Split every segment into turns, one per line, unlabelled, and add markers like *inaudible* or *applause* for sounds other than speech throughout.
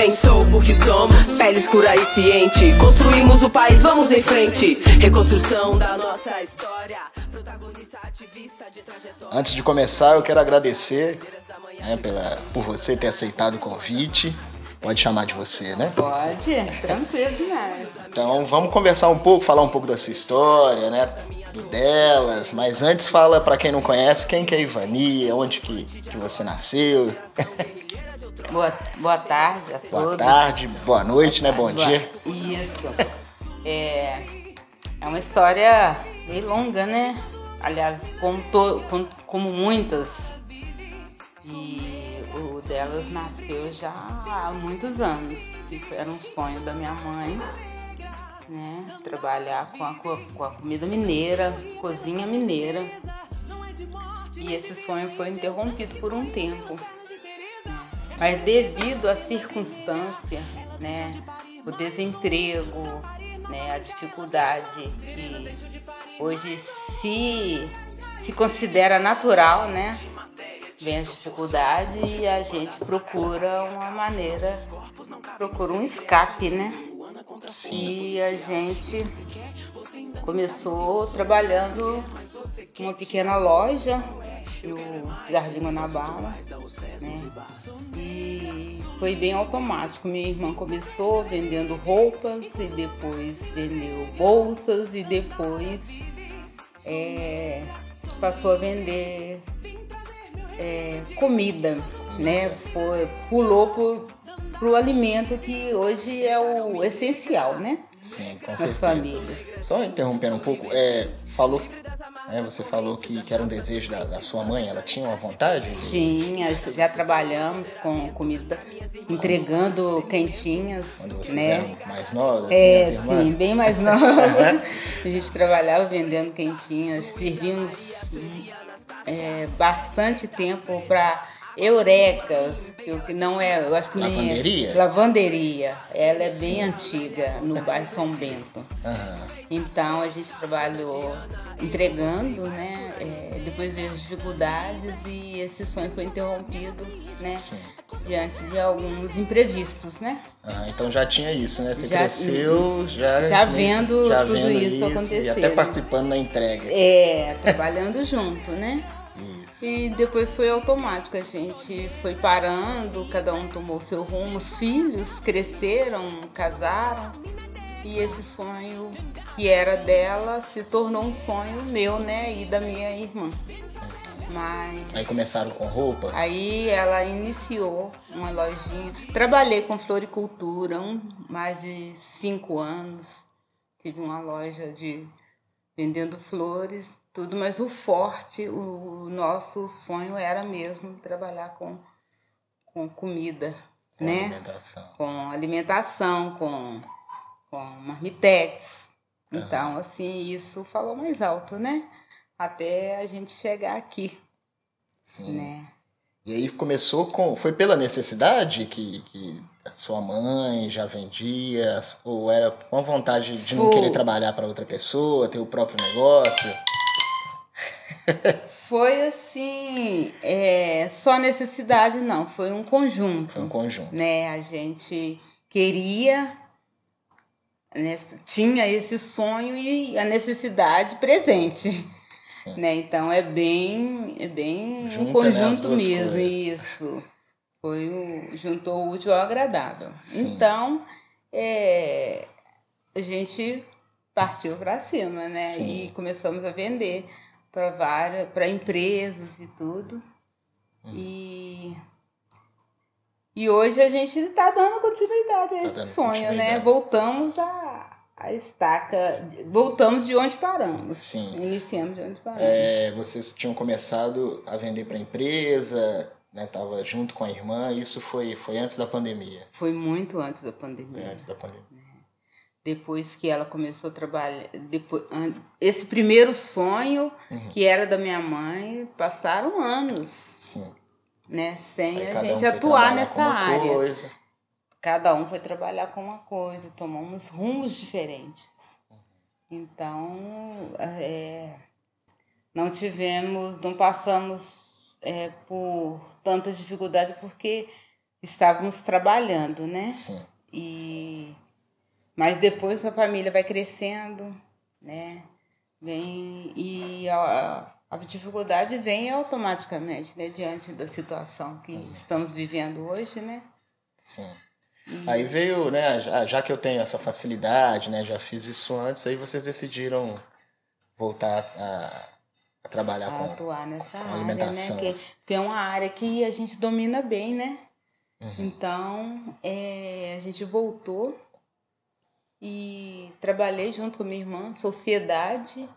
procedentes. Sou porque somos pele escura e ciente. Construímos o país, vamos em frente. Reconstrução da nossa história. Protagonista, ativista de trajetória.
Antes de começar, eu quero agradecer né, pela, por você ter aceitado o convite. Pode chamar de você, né?
Pode, tranquilo, né?
Então vamos conversar um pouco, falar um pouco da sua história, né? Do delas. Mas antes fala para quem não conhece, quem que é Ivani, onde que, que você nasceu. *laughs*
Boa, boa tarde a todos.
Boa tarde, boa noite, né? Bom
Boa-
dia.
Isso. É, é uma história meio longa, né? Aliás, como, to, como, como muitas. E o delas nasceu já há muitos anos. que Era um sonho da minha mãe, né? Trabalhar com a, co- com a comida mineira, cozinha mineira. E esse sonho foi interrompido por um tempo. Mas devido à circunstância, né, o desemprego, né, a dificuldade e hoje se se considera natural, né? Vem as dificuldades e a gente procura uma maneira, procura um escape, né? E a gente começou trabalhando numa pequena loja no Jardim Guanabara, né? Foi bem automático. Minha irmã começou vendendo roupas e depois vendeu bolsas e depois é, passou a vender é, comida, né? Foi, pulou pro, pro alimento que hoje é o essencial, né?
Sim, com
Nas
certeza.
famílias.
Só interrompendo um pouco, é, falou, né, você falou que, que era um desejo da, da sua mãe, ela tinha uma vontade? de-
Tinha, já trabalhamos com comida, entregando quentinhas,
Quando vocês
né?
eram mais novas, assim, as
É,
irmãs?
sim, bem mais *laughs* nova. A gente trabalhava vendendo quentinhas, servimos é, bastante tempo para Eurecas, que não é, eu acho que nem
Lavanderia?
é. Lavanderia. Ela é bem antiga, no bairro São Bento.
Aham.
Então a gente trabalhou entregando, né? É, depois veio as dificuldades e esse sonho foi interrompido, né?
Sim.
Diante de alguns imprevistos, né?
Aham, então já tinha isso, né? Você
Já-
cresceu já,
Já vendo tudo
vendo
isso acontecer,
E até
né?
participando da entrega.
É, trabalhando junto, né? E depois foi automático, a gente foi parando, cada um tomou seu rumo, os filhos cresceram, casaram, e esse sonho que era dela se tornou um sonho meu, né? E da minha irmã. Mas
Aí começaram com roupa?
Aí ela iniciou uma lojinha. Trabalhei com floricultura um, mais de cinco anos. Tive uma loja de vendendo flores, tudo, mas o forte, o nosso sonho era mesmo trabalhar com, com comida,
Com
né?
alimentação.
Com alimentação, com, com marmitex. Então, assim, isso falou mais alto, né? Até a gente chegar aqui,
Sim.
né?
E aí começou com. Foi pela necessidade que, que a sua mãe já vendia? Ou era com vontade de não querer trabalhar para outra pessoa, ter o próprio negócio?
Foi assim, é, só necessidade não, foi um conjunto,
Foi um conjunto.
né? A gente queria, né, tinha esse sonho e a necessidade presente,
Sim.
né? Então é bem, é bem um
Junta, né, as
conjunto
duas
mesmo,
coisas.
isso. Foi o, juntou o útil ao agradável.
Sim.
Então, é, a gente partiu para cima, né?
Sim.
E começamos a vender para várias, para empresas e tudo.
Hum.
E e hoje a gente está dando continuidade a
Tá
esse sonho, né? Voltamos a, a estaca, voltamos de onde paramos.
Sim.
Iniciamos de onde paramos.
É, vocês tinham começado a vender para empresa, né? Tava junto com a irmã. Isso foi, foi antes da pandemia.
Foi muito antes da
Foi
pandemia.
antes da pandemia.
Depois que ela começou a trabalhar, depois, esse primeiro sonho
Uhum.
que era da minha mãe, passaram anos,
Sim.
né, sem
Aí
a
um
gente
foi
atuar nessa área.
Coisa.
Cada um foi trabalhar com uma coisa, tomamos rumos diferentes. Então, é, não tivemos, não passamos é, por tantas dificuldades porque estávamos trabalhando, né?
Sim.
E mas depois a família vai crescendo, né? Vem e a, a dificuldade vem automaticamente, né? Diante da situação que
Uhum.
estamos vivendo hoje, né?
Sim. Aí veio, né, já, já que eu tenho essa facilidade, né, já fiz isso antes, aí vocês decidiram voltar a, a trabalhar
a
com...
atuar nessa
com
área,
alimentação.
né? Que, que é uma área que a gente domina bem, né?
Uhum.
Então, é, a gente voltou e trabalhei junto com minha irmã, sociedade.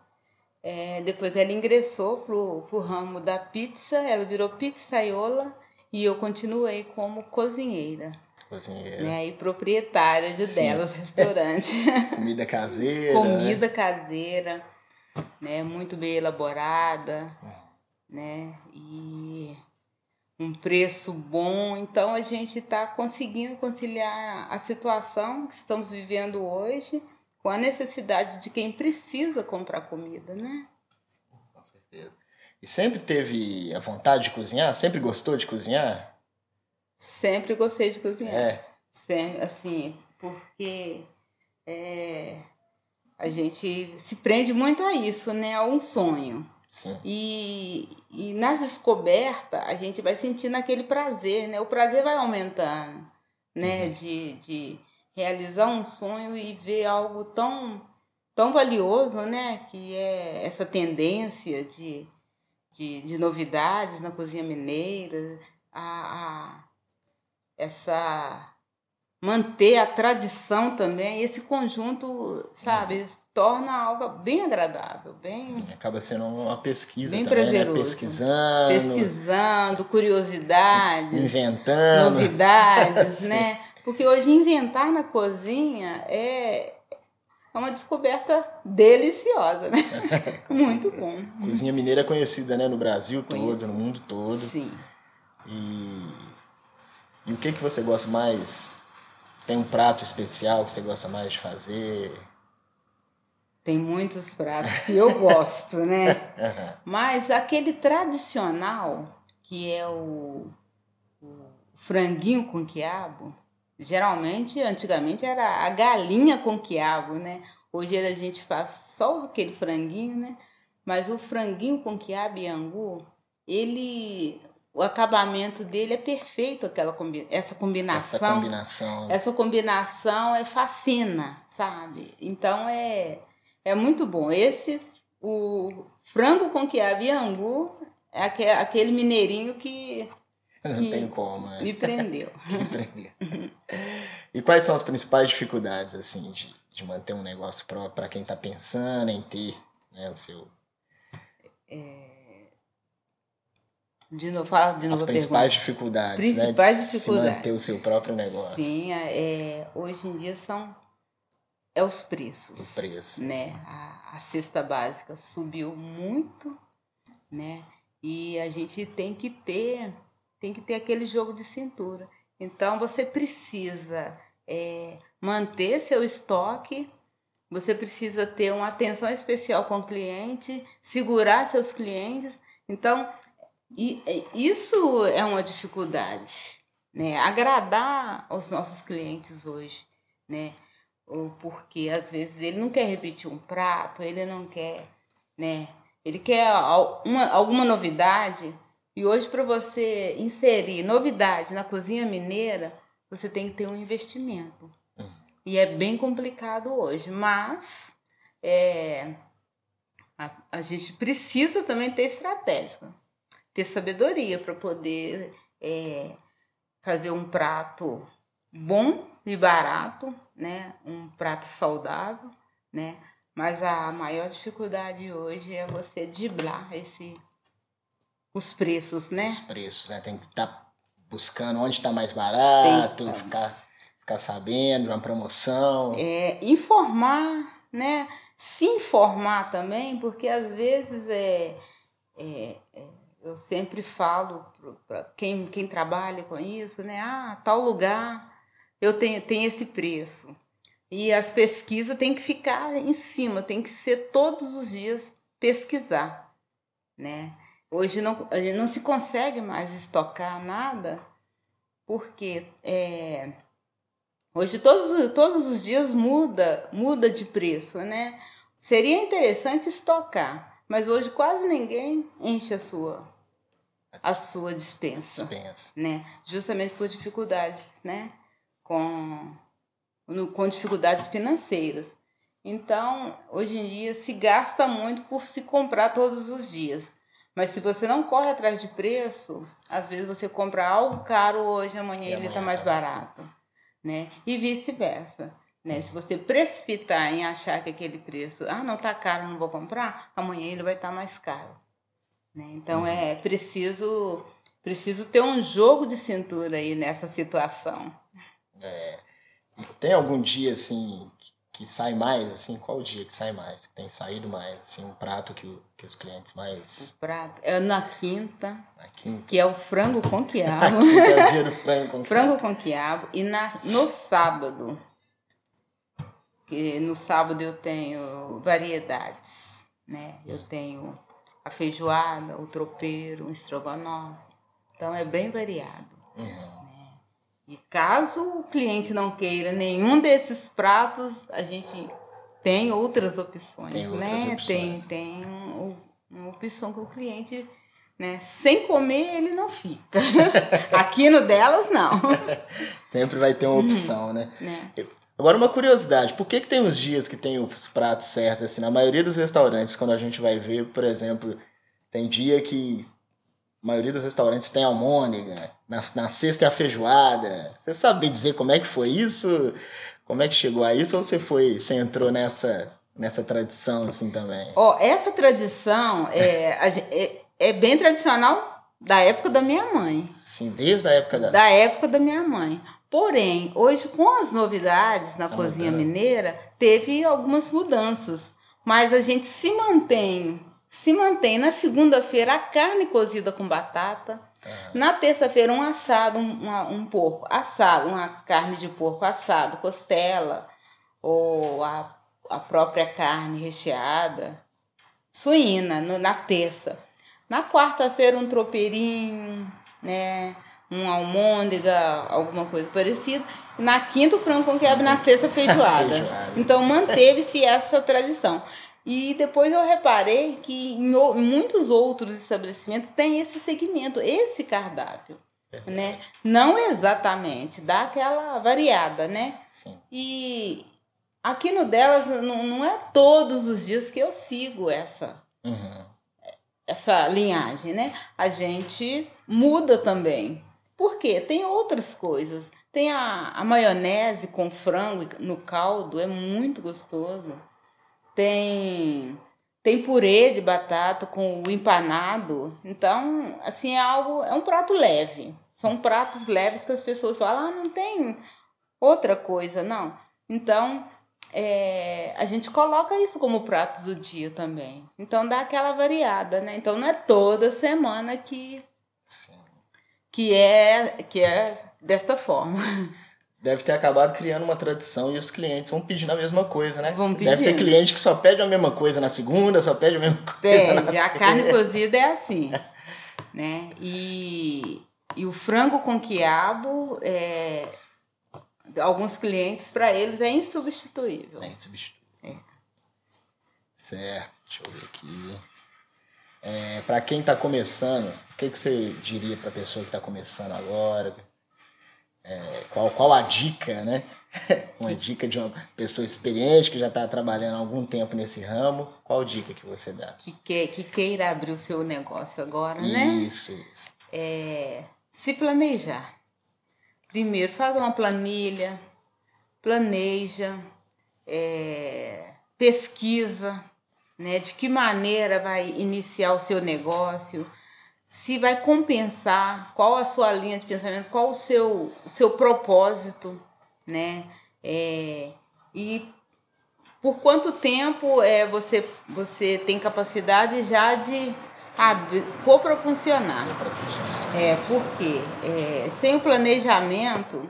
É, depois ela ingressou pro, pro ramo da pizza, ela virou pizzaiolo e eu continuei como cozinheira,
cozinheira,
né? E proprietária de
Sim.
delas, *laughs* restaurante.
comida caseira, né?
comida caseira, né, muito bem elaborada, né, e um preço bom. Então a gente está conseguindo conciliar a situação que estamos vivendo hoje com a necessidade de quem precisa comprar comida, né?
Com certeza. E sempre teve a vontade de cozinhar? Sempre gostou de cozinhar?
Sempre gostei de cozinhar.
É.
Sempre, assim, porque é, a gente se prende muito a isso, né? A um sonho.
Sim.
E, e nas descobertas a gente vai sentindo aquele prazer, né? O prazer vai aumentando, né? De, de realizar um sonho e ver algo tão, tão valioso, né? Que é essa tendência de, de, de novidades na cozinha mineira, a, a, essa manter a tradição também, esse conjunto, sabe, torna algo bem agradável, bem
Acaba sendo uma pesquisa
Bem
também, né? Pesquisando,
pesquisando, curiosidades,
inventando.
novidades, *laughs* né? Porque hoje inventar na cozinha é é uma descoberta deliciosa, né? *laughs* Muito bom.
Cozinha mineira é conhecida, né? No Brasil todo, no mundo todo.
Sim.
E, e o que, que você gosta mais? Tem um prato especial que você gosta mais de fazer?
Tem muitos pratos que eu gosto, né? *laughs* Mas aquele tradicional, que é o, o franguinho com quiabo, geralmente, antigamente era a galinha com quiabo, né? Hoje a gente faz só aquele franguinho, né? Mas o franguinho com quiabo e angu, ele. O acabamento dele é perfeito, aquela essa combinação.
Essa combinação.
Essa combinação é fascina, sabe? Então é, é muito bom. Esse, o frango com quiabo e angu, é aque- aquele mineirinho que
Não
que-
tem como, né?
me prendeu. *laughs*
Que aprender. e quais são as principais dificuldades, assim, de, de manter um negócio próprio para quem tá pensando em ter, né, o seu...
De novo, fala de
As
novo a
principais
pergunta.
dificuldades,
Principais
né? de
dificuldades.
Se manter o seu próprio negócio.
Sim, é, hoje em dia são é os preços.
O preço.
Né? A, a cesta básica subiu muito, né? E a gente tem que ter tem que ter aquele jogo de cintura. Então você precisa é, manter seu estoque, você precisa ter uma atenção especial com o cliente, segurar seus clientes. Então e, isso é uma dificuldade, né? Agradar os nossos clientes hoje, né? Ou Porque às vezes ele não quer repetir um prato, ele não quer, né? Ele quer uma, alguma novidade. E hoje para você inserir novidade na cozinha mineira, você tem que ter um investimento. E é bem complicado hoje, mas é, a, a gente precisa também ter estratégia ter sabedoria para poder é, fazer um prato bom e barato, né? Um prato saudável, né? Mas a maior dificuldade hoje é você driblar esse os preços, né?
Os preços, né? Tem que estar buscando onde está mais barato,
tá.
ficar, ficar sabendo uma promoção.
É, informar, né? Se informar também, porque às vezes é, é- é, eu sempre falo para quem, quem trabalha com isso, né? Ah, tal lugar eu tenho, tem esse preço. E as pesquisas têm que ficar em cima, tem que ser todos os dias pesquisar, né? hoje não, a gente não se consegue mais estocar nada, porque é, hoje todos, todos os dias muda, muda de preço, né? Seria interessante estocar, mas hoje quase ninguém enche a sua a sua dispensa, dispensa. né? Justamente por dificuldades, né? Com no, com dificuldades financeiras. Então, hoje em dia se gasta muito por se comprar todos os dias. Mas se você não corre atrás de preço, às vezes você compra algo caro hoje, amanhã e ele está mais tá. barato, né? E vice-versa. Né? Se você precipitar em achar que aquele preço, ah, não está caro, não vou comprar, amanhã ele vai estar tá mais caro. Né? Então uhum. é preciso preciso ter um jogo de cintura aí nessa situação.
É. Tem algum dia assim que sai mais, assim, qual o dia que sai mais, que tem saído mais, assim, um prato que, que os clientes mais...
O prato é na quinta,
na quinta.
que é o frango com *laughs* quiabo.
é o dia do frango com
frango com quiabo. E na, no sábado, que no sábado eu tenho variedades, né? Eu tenho a feijoada, o tropeiro, o estrogonofe. Então é bem variado. Uhum. Caso o cliente não queira nenhum desses pratos, a gente tem outras opções, tem outras né? Opções. Tem, tem um, uma opção que o cliente, né? Sem comer, ele não fica. *laughs* Aqui no delas, não. *laughs*
Sempre vai ter uma opção, uhum. né? né? Agora, uma curiosidade, por que, que tem os dias que tem os pratos certos? Assim, na maioria dos restaurantes, quando a gente vai ver, por exemplo, tem dia que a maioria dos restaurantes tem almôndega, na, na sexta é a feijoada. Você sabe dizer como é que foi isso? Como é que chegou a isso? Ou você foi, você entrou nessa, nessa tradição assim também?
Ó, oh, essa tradição é, é, é bem tradicional da época da minha mãe.
Sim, desde a época da...
Da época da minha mãe. Porém, hoje com as novidades na tá cozinha mudando. mineira, teve algumas mudanças. Mas a gente se mantém se mantém na segunda-feira a carne cozida com batata. Uhum. Na terça-feira, um assado, um, um porco assado, uma carne de porco assado, costela, ou a, a própria carne recheada, suína, no, na terça. Na quarta-feira, um tropeirinho, né? Um almôndega, alguma coisa parecida. Na quinta, o frango com quiabo. Na sexta, feijoada. *laughs* feijoada. Então, manteve-se essa tradição. E depois eu reparei que em muitos outros estabelecimentos tem esse segmento, esse cardápio. É. Né? Não exatamente, dá aquela variada, né? Sim. E aqui no delas não, não é todos os dias que eu sigo essa, uhum. essa linhagem, né? A gente muda também. Por quê? Tem outras coisas. Tem a, a maionese com frango no caldo, é muito gostoso tem tem purê de batata com o empanado. Então, assim, é algo, é um prato leve. São pratos leves que as pessoas falam, ah, não tem outra coisa, não. Então, é, a gente coloca isso como prato do dia também. Então dá aquela variada, né? Então não é toda semana que que é que é desta forma. *laughs*
deve ter acabado criando uma tradição e os clientes vão pedindo a mesma coisa, né?
Vão
pedir. Deve ter cliente que só pede a mesma coisa na segunda, só pede a mesma coisa.
Pede, a carne cozida é assim, né? E, e o frango com quiabo, é, alguns clientes, para eles, é insubstituível.
É insubstituível. É. Certo, deixa eu ver aqui. É, para quem está começando, o que, que você diria para a pessoa que está começando agora? É, qual, qual a dica, né? *laughs* uma dica de uma pessoa experiente que já está trabalhando há algum tempo nesse ramo. Qual dica que você dá?
Que, que, que queira abrir o seu negócio agora,
isso,
né?
Isso, isso.
É, se planejar. Primeiro, faz uma planilha, planeja, é, pesquisa, né? De que maneira vai iniciar o seu negócio se vai compensar, qual a sua linha de pensamento, qual o seu, o seu propósito, né? É, e por quanto tempo é, você, você tem capacidade já de abrir, pôr para funcionar. É, porque é, sem o planejamento,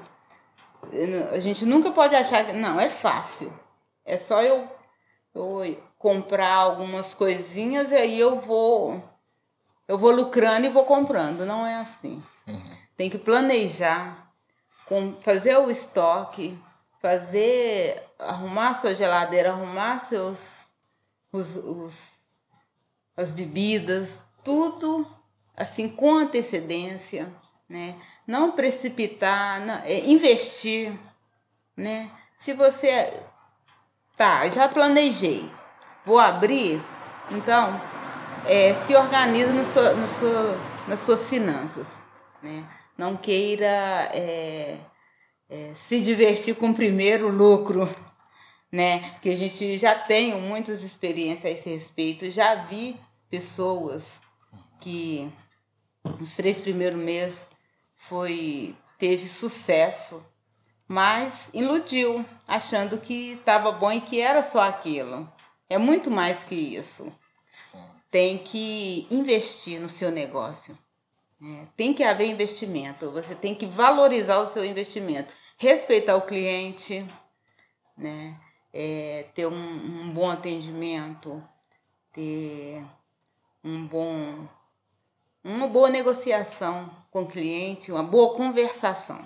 a gente nunca pode achar que. Não, é fácil. É só eu, eu comprar algumas coisinhas e aí eu vou eu vou lucrando e vou comprando. Não é assim. Uhum. Tem que planejar, fazer o estoque, fazer, arrumar sua geladeira, arrumar seus os, os, as bebidas, tudo assim com antecedência, né? Não precipitar, não, é, investir, né? Se você tá, já planejei, vou abrir, então é, se organiza no seu, no seu, nas suas finanças, né? Não queira é, é, se divertir com o primeiro lucro, né? Que a gente já tem muitas experiências a esse respeito, já vi pessoas que nos três primeiros meses foi teve sucesso, mas iludiu, achando que estava bom e que era só aquilo. É muito mais que isso. Tem que investir no seu negócio. É, tem que haver investimento. Você tem que valorizar o seu investimento, respeitar o cliente, né? É, ter um, um bom atendimento, ter um bom uma boa negociação com o cliente, uma boa conversação.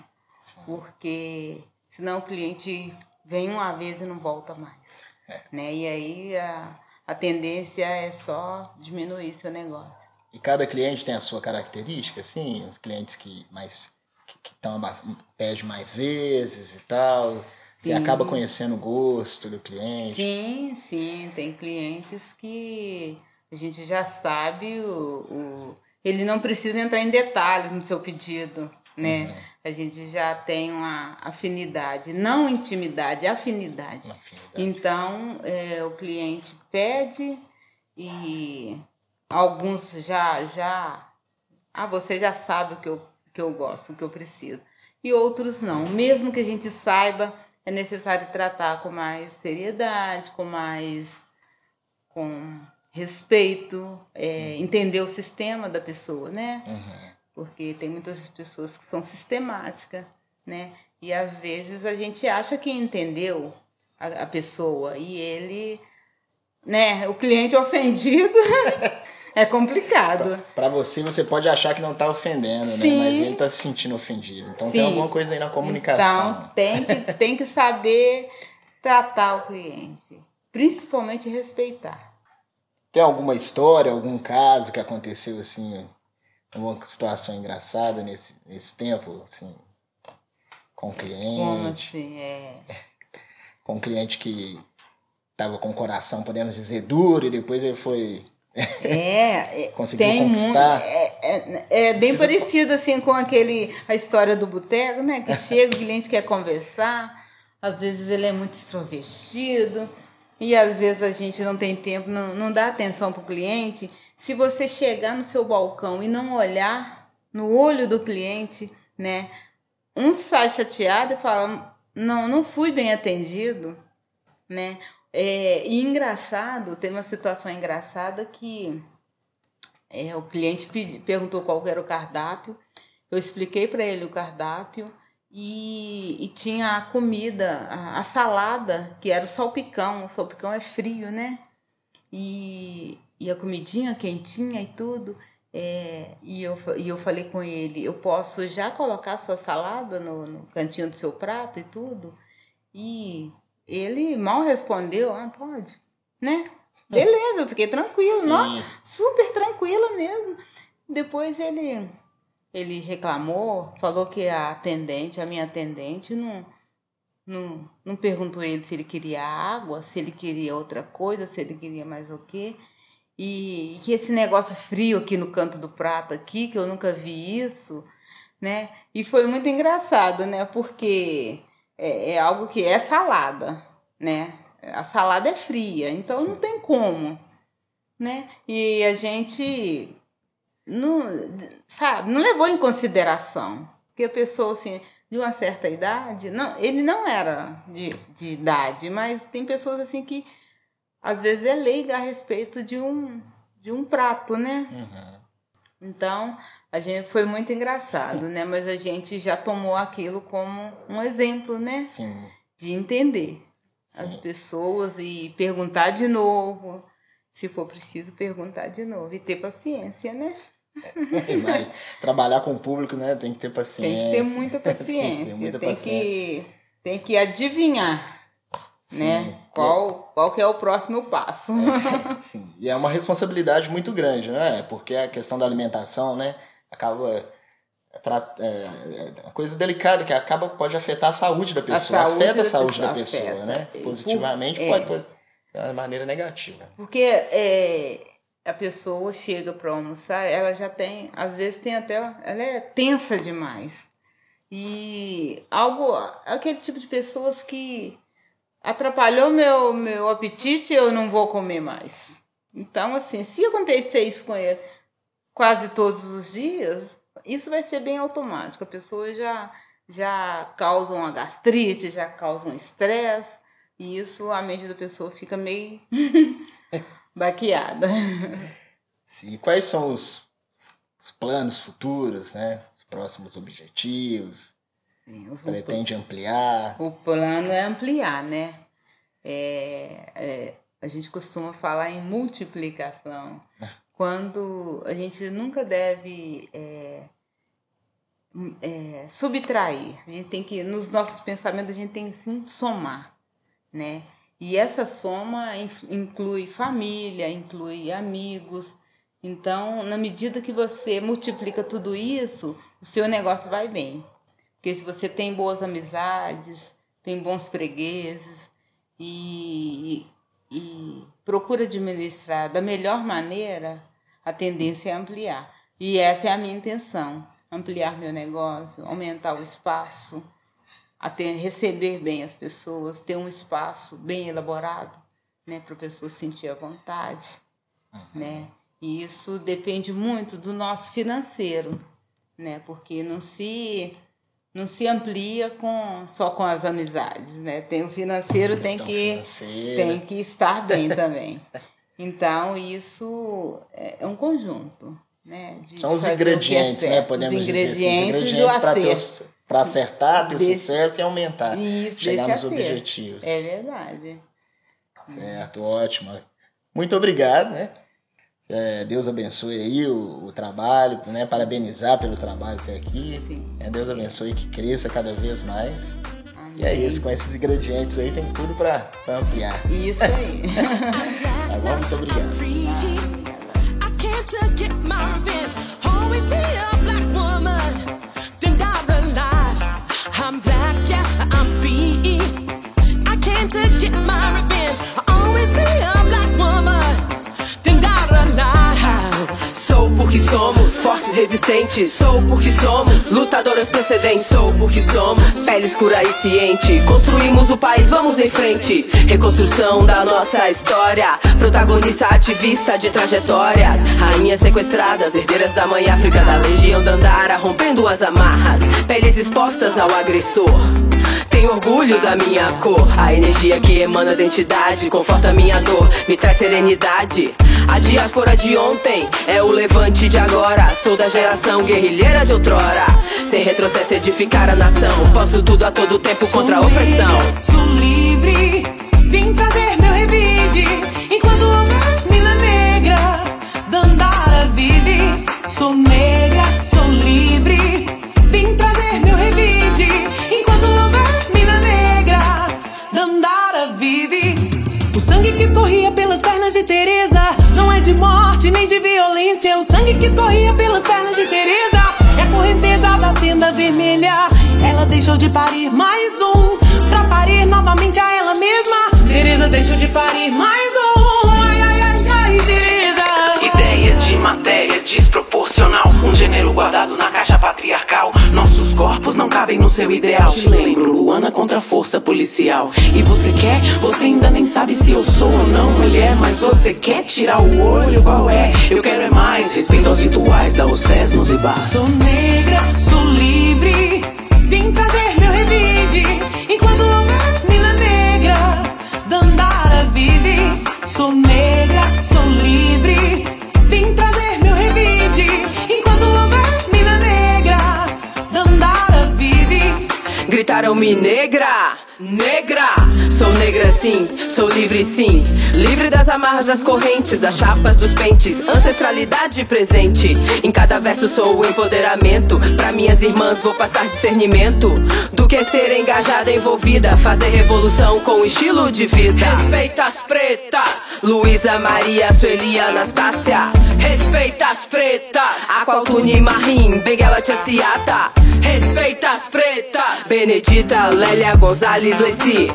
Porque senão o cliente vem uma vez e não volta mais. É. Né? E aí a, a tendência é só diminuir seu negócio.
E cada cliente tem a sua característica, assim, os clientes que mais que estão pede mais vezes e tal. Você acaba conhecendo o gosto do cliente.
Sim, sim, tem clientes que a gente já sabe o, o ele não precisa entrar em detalhes no seu pedido, né? Uhum. A gente já tem uma afinidade, não intimidade, afinidade. afinidade. Então, é, o cliente pede e alguns já já ah, você já sabe o que eu, que eu gosto, o que eu preciso. E outros não. Mesmo que a gente saiba, é necessário tratar com mais seriedade, com mais com respeito, é, entender o sistema da pessoa, né? Uhum. Porque tem muitas pessoas que são sistemáticas, né? E às vezes a gente acha que entendeu a, a pessoa e ele, né? O cliente *laughs* ofendido é complicado.
Para você, você pode achar que não está ofendendo, Sim. né? Mas ele está se sentindo ofendido. Então Sim. tem alguma coisa aí na comunicação.
Então tem que, tem que saber tratar o cliente, principalmente respeitar.
Tem alguma história, algum caso que aconteceu assim, alguma situação engraçada nesse, nesse tempo, assim, com o cliente?
Como assim? É. *laughs*
Com cliente que tava com o coração, podemos dizer, duro, e depois ele foi.
É, é *laughs* conseguiu conquistar. é, é, é, bem parecido assim com aquele a história do boteco, né? Que chega, o cliente quer conversar, às vezes ele é muito extrovertido e às vezes a gente não tem tempo, não, não dá atenção para o cliente. Se você chegar no seu balcão e não olhar no olho do cliente, né? Um sai chateado e fala, não, não fui bem atendido, né? É, e engraçado, tem uma situação engraçada que é, o cliente pedi, perguntou qual era o cardápio, eu expliquei para ele o cardápio, e, e tinha a comida, a, a, salada, que era o salpicão. O salpicão é frio, né? E, e a comidinha quentinha e tudo. É, e, eu, e eu falei com ele, eu posso já colocar sua salada no, no cantinho do seu prato e tudo? E ele mal respondeu, ah, pode, né? Beleza, eu fiquei tranquilo, não, super tranquila mesmo. Depois ele ele reclamou, falou que a atendente, a minha atendente, não, não, não perguntou ele se ele queria água, se ele queria outra coisa, se ele queria mais o quê. E, que esse negócio frio aqui no canto do prato aqui, que eu nunca vi isso, né? E foi muito engraçado, né? Porque é, é algo que é salada, né? A salada é fria, então Sim. não tem como, né? E a gente não, sabe, não levou em consideração que a pessoa assim de uma certa idade, não, ele não era de, de idade, mas tem pessoas assim que às vezes é leiga a respeito de um de um prato, né? Uhum. Então a gente foi muito engraçado, né? Mas a gente já tomou aquilo como um exemplo, né? Sim. De entender Sim. as pessoas e perguntar de novo se for preciso, perguntar de novo e ter paciência, né?
É, trabalhar com o público, né? Tem que ter paciência.
Tem que ter muita paciência. *laughs* tem, que, muita tem paciência. que, tem que adivinhar, sim, né? Qual, qual que é o próximo passo.
É, *laughs* sim. E é uma responsabilidade muito grande, né? Porque a questão da alimentação, né? Acaba é, é, uma coisa delicada que acaba pode afetar a saúde da pessoa, saúde afeta a saúde da pessoa, né? Positivamente Por, pode, é. de maneira negativa.
Porque é, a pessoa chega para almoçar, ela já tem, às vezes tem até, ela é tensa demais. E algo, aquele tipo de pessoas que atrapalhou meu, meu apetite, eu não vou comer mais. Então, assim, se acontecer isso com ele quase todos os dias, isso vai ser bem automático. A pessoa já, já causa uma gastrite, já causa um estresse, e isso a mente da pessoa fica meio *laughs* baqueada.
Sim. Quais são os, planos futuros, né? Os próximos objetivos? Pretende ampliar?
O plano é ampliar, né? É, é, a gente costuma falar em multiplicação. quando a gente nunca deve é, é, subtrair. A gente tem que, nos nossos pensamentos, a gente tem que sim somar, né? E essa soma inclui família, inclui amigos. Então, na medida que você multiplica tudo isso, o seu negócio vai bem. Porque se você tem boas amizades, tem bons fregueses e, e, e procura administrar da melhor maneira, a tendência é ampliar. E essa é a minha intenção: ampliar meu negócio, aumentar o espaço a ter, receber bem as pessoas, ter um espaço bem elaborado, né, para a pessoa sentir a vontade, uhum. né? E isso depende muito do nosso financeiro, né? Porque não se não se amplia com só com as amizades, né? Tem o financeiro tem que tem que estar bem também. Então isso é, é um conjunto, né?
De, São os é ingredientes, é né? Podemos
os ingredientes dizer, os ingredientes
para para acertar, ter Desse, sucesso e aumentar. Isso, chegar nos objetivos.
É verdade.
Certo, ótimo. Muito obrigado, né? É, Deus abençoe aí o, o, trabalho, né? Parabenizar pelo trabalho até aqui. Sim. É, Deus abençoe que cresça cada vez mais. Amém. E é isso, com esses ingredientes aí tem tudo para ampliar.
Isso aí. *laughs*
tá bom? Muito obrigado.
get Somos fortes, resistentes. Sou porque somos lutadoras procedentes. Sou porque somos pele escura e ciente. Construímos o país, vamos em frente. Reconstrução da nossa história. Protagonista, ativista de trajetórias. Rainhas sequestradas, herdeiras da mãe África, da legião Dandara, rompendo as amarras. Peles expostas ao agressor. Tenho orgulho da minha cor. A energia que emana da entidade conforta minha dor, me traz serenidade. A diáspora de ontem é o levante de agora. Sou da geração guerrilheira de outrora. Sem retrocesso, edificar a nação. Posso tudo a todo tempo contra a opressão.
Sou livre, vim trazer meu revide. Enquanto uma mina negra, Dandara vive. Sou negra, pernas de Teresa não é de morte nem de violência. O sangue que escorria pelas pernas de Teresa é a correnteza da tenda vermelha. Ela deixou de parir mais um pra parir novamente a ela mesma. Teresa deixou de parir mais um.
Ideia de matéria desproporcional. Um gênero guardado na caixa patriarcal. Nossos corpos não cabem no seu ideal. Te lembro, Luana contra a força policial. E você quer? Você ainda nem sabe se eu sou ou não mulher. Mas você quer tirar o olho? Qual é? Eu quero é mais respeito aos rituais da Océs nos Ibás.
Sou negra, sou livre. Vim trazer meu revide. Enquanto uma mina negra, Dandara vive. Sou negra, sou livre.
Gritaram-me negra, negra. Negra sim, sou livre sim. Livre das amarras das correntes, das chapas dos pentes. Ancestralidade presente. Em cada verso sou o empoderamento. Pra minhas irmãs vou passar discernimento. Do que ser engajada, envolvida. Fazer revolução com estilo de vida. Respeita as pretas. Luísa Maria, Sueli, Anastácia. Respeita as pretas. Aqualtune Marim, Benguela Tia Ciata. Respeita as pretas. Benedita, Lélia Gonzalez, Leci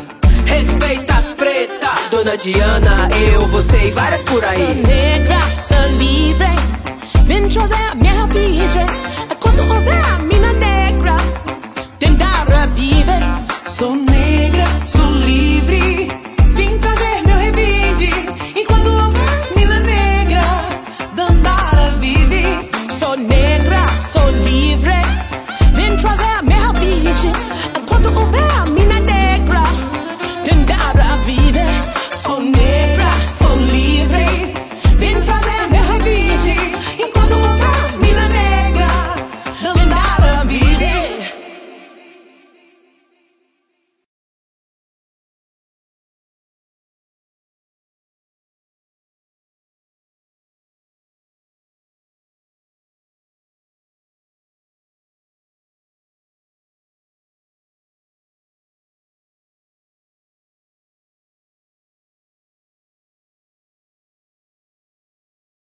respeita as pretas. Dona Diana, eu, você e várias por aí.
Sou negra, sou livre, ventrosa é a minha vida. Quando houver a mina negra, tentar viver. Sou negra.